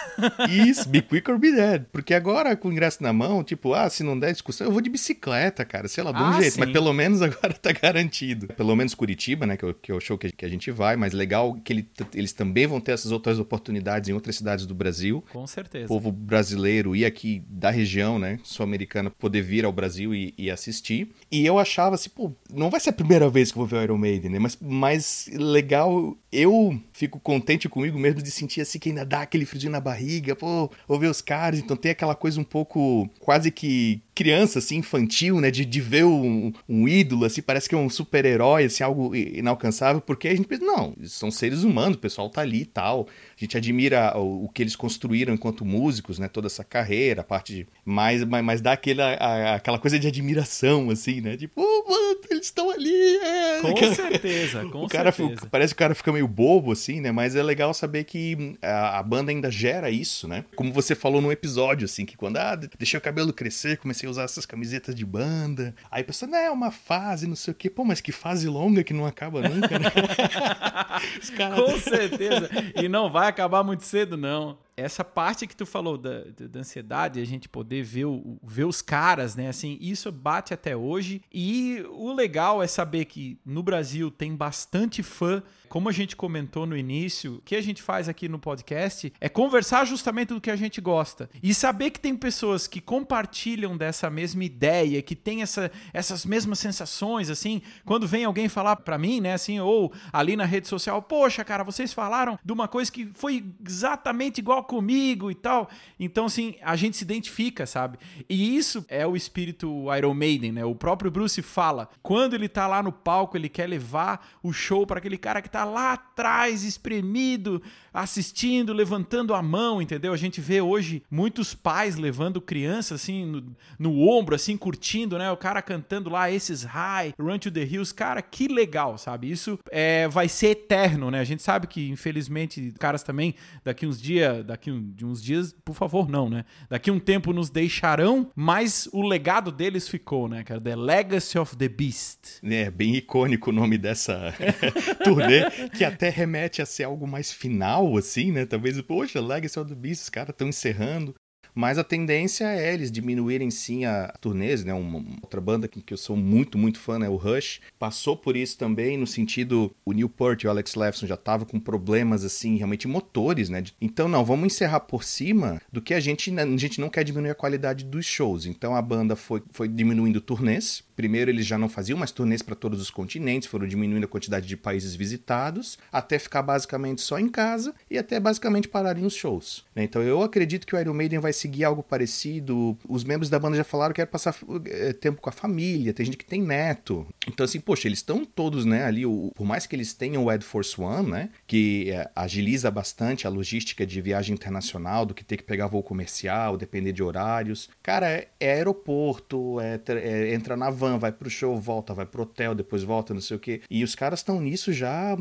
Isso, be quick or be dead. Porque agora com o ingresso na mão, tipo, ah, se não der discussão, eu vou de bicicleta, cara. Sei lá, de um ah, jeito. Sim. Mas pelo menos agora tá garantido. Pelo menos Curitiba, né, que é o, que é o show que a gente vai, mas legal que ele, eles também vão ter essas outras oportunidades em outras cidades do Brasil. Com certeza. O povo brasileiro e aqui da região, né, sul-americana, poder vir ao Brasil e, e, assistir. E eu achava assim, pô, não vai ser a primeira vez que eu vou ver o Iron Maiden, né, mas, mas legal, eu fico contente comigo mesmo de sentir assim que ainda dá aquele friozinho na barriga, pô, ouvir os caras, então tem aquela coisa um pouco quase que criança, assim, infantil, né? De, de ver um, um ídolo, assim, parece que é um super-herói, assim, algo inalcançável, porque a gente pensa, não, são seres humanos, o pessoal tá ali e tal. A gente admira o, o, que eles construíram enquanto músicos, né? Toda essa carreira, a parte de. Mas, mas, mas dá aquela, a, aquela coisa de admiração, assim, né? Tipo, oh, mano, eles estão ali. É. Com certeza, com o cara, certeza. Parece que o cara fica meio bobo, assim, né? Mas é legal saber que a, a, banda ainda gera isso, né? Como você falou no episódio, assim, que quando, ah, deixei o cabelo crescer, comecei a usar essas camisetas de banda. Aí a pessoa, não, é uma fase, não sei o quê. Pô, mas que fase longa que não acaba nunca, né? cara... Com certeza. E não vai acabar muito cedo, não essa parte que tu falou da, da ansiedade, a gente poder ver, o, ver os caras, né? Assim, isso bate até hoje. E o legal é saber que no Brasil tem bastante fã como a gente comentou no início, o que a gente faz aqui no podcast é conversar justamente do que a gente gosta. E saber que tem pessoas que compartilham dessa mesma ideia, que tem essa, essas mesmas sensações, assim, quando vem alguém falar para mim, né, assim, ou ali na rede social, poxa, cara, vocês falaram de uma coisa que foi exatamente igual comigo e tal. Então, assim, a gente se identifica, sabe? E isso é o espírito Iron Maiden, né? O próprio Bruce fala, quando ele tá lá no palco, ele quer levar o show para aquele cara que tá lá atrás, espremido, assistindo, levantando a mão, entendeu? A gente vê hoje muitos pais levando criança assim no, no ombro, assim, curtindo, né? O cara cantando lá esses high, Run to the Hills. Cara, que legal, sabe? Isso é, vai ser eterno, né? A gente sabe que, infelizmente, caras também, daqui uns dias, daqui um, de uns dias, por favor, não, né? Daqui um tempo nos deixarão, mas o legado deles ficou, né, cara? The Legacy of the Beast. É, bem icônico o nome dessa turnê, que até remete a ser algo mais final, assim, né? Talvez, poxa, Legacy of the Beast, os caras estão encerrando. Mas a tendência é eles diminuírem sim a turnês, né? Uma, outra banda que, que eu sou muito, muito fã, né? O Rush. Passou por isso também, no sentido, o Newport e o Alex Lefson já estavam com problemas, assim, realmente motores, né? Então, não, vamos encerrar por cima do que a gente, a gente não quer diminuir a qualidade dos shows. Então, a banda foi, foi diminuindo turnês, Primeiro eles já não faziam mais turnês para todos os continentes, foram diminuindo a quantidade de países visitados, até ficar basicamente só em casa e até basicamente pararem os shows. Né? Então eu acredito que o Iron Maiden vai seguir algo parecido. Os membros da banda já falaram que querem passar é, tempo com a família, tem gente que tem neto. Então assim, poxa, eles estão todos, né, ali, por mais que eles tenham o Ed Force One, né, que é, agiliza bastante a logística de viagem internacional, do que ter que pegar voo comercial, depender de horários. Cara, é, é aeroporto, é, é, entra na van, van, vai pro show, volta, vai pro hotel, depois volta, não sei o quê. E os caras estão nisso já há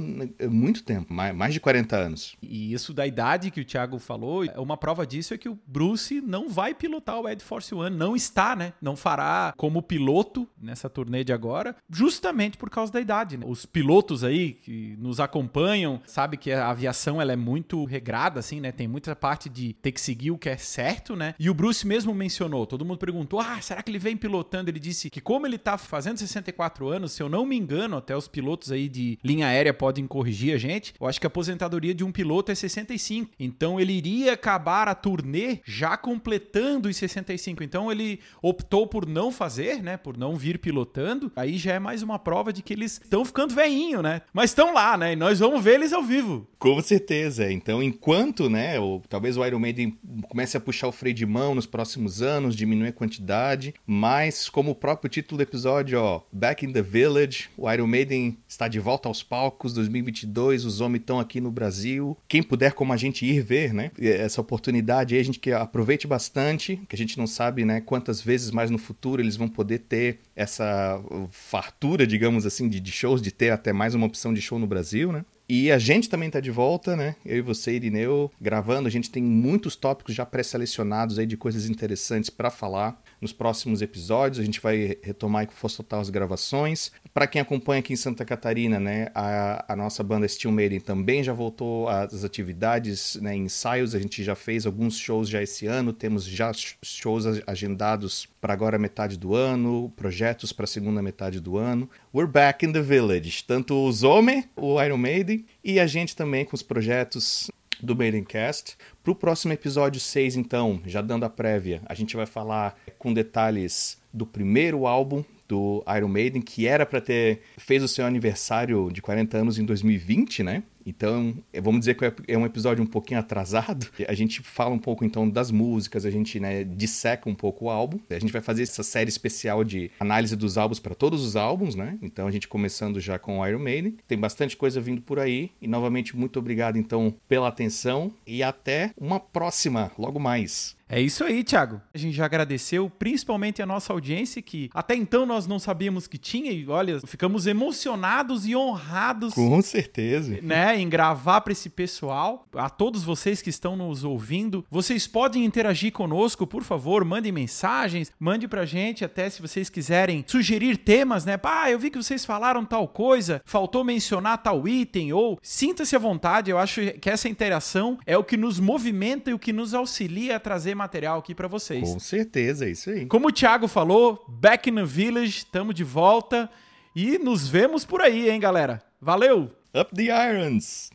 muito tempo, mais de 40 anos. E isso da idade que o Thiago falou, uma prova disso é que o Bruce não vai pilotar o Ed Force One, não está, né? Não fará como piloto nessa turnê de agora, justamente por causa da idade. Né? Os pilotos aí que nos acompanham, sabe que a aviação ela é muito regrada, assim, né? Tem muita parte de ter que seguir o que é certo, né? E o Bruce mesmo mencionou, todo mundo perguntou, ah, será que ele vem pilotando? Ele disse que como ele tá fazendo 64 anos, se eu não me engano, até os pilotos aí de linha aérea podem corrigir a gente. Eu acho que a aposentadoria de um piloto é 65. Então ele iria acabar a turnê já completando os 65. Então ele optou por não fazer, né? Por não vir pilotando. Aí já é mais uma prova de que eles estão ficando veinho, né? Mas estão lá, né? E nós vamos ver eles ao vivo. Com certeza. Então, enquanto, né, ou talvez o Iron Maiden comece a puxar o freio de mão nos próximos anos, diminuir a quantidade, mas como o próprio título do episódio, ó, Back in the Village, o Iron Maiden está de volta aos palcos 2022, os homens estão aqui no Brasil. Quem puder como a gente ir ver, né, essa oportunidade aí, a gente que aproveite bastante, que a gente não sabe, né, quantas vezes mais no futuro eles vão poder ter essa fartura, digamos assim, de, de shows, de ter até mais uma opção de show no Brasil, né? E a gente também está de volta, né? Eu e você, Irineu, gravando. A gente tem muitos tópicos já pré-selecionados aí de coisas interessantes para falar nos próximos episódios. A gente vai retomar com Força Total as gravações. Para quem acompanha aqui em Santa Catarina, né, a, a nossa banda Steel Maiden também já voltou às atividades, né, ensaios. A gente já fez alguns shows já esse ano, temos já shows agendados para agora metade do ano, projetos para segunda metade do ano. We're back in the village, tanto os Zomer, o Iron Maiden, e a gente também com os projetos do Maidencast. Para o próximo episódio 6, então, já dando a prévia, a gente vai falar com detalhes do primeiro álbum do Iron Maiden, que era para ter fez o seu aniversário de 40 anos em 2020, né? Então, é, vamos dizer que é um episódio um pouquinho atrasado. A gente fala um pouco então das músicas, a gente né, disseca um pouco o álbum. A gente vai fazer essa série especial de análise dos álbuns para todos os álbuns, né? Então a gente começando já com Iron Maiden. Tem bastante coisa vindo por aí. E novamente, muito obrigado então pela atenção e até uma próxima, logo mais. É isso aí, Thiago. A gente já agradeceu principalmente a nossa audiência, que até então nós não sabíamos que tinha, e olha, ficamos emocionados e honrados. Com certeza. Né, em gravar para esse pessoal. A todos vocês que estão nos ouvindo, vocês podem interagir conosco, por favor, mandem mensagens, mande pra gente, até se vocês quiserem sugerir temas, né? Ah, eu vi que vocês falaram tal coisa, faltou mencionar tal item, ou sinta-se à vontade, eu acho que essa interação é o que nos movimenta e o que nos auxilia a trazer material aqui para vocês. Com certeza, é isso aí. Como o Thiago falou, back in the village, estamos de volta e nos vemos por aí, hein, galera. Valeu! Up the irons!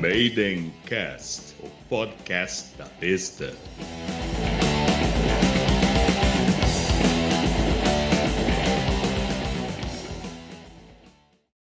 Maiden Cast, o podcast da besta.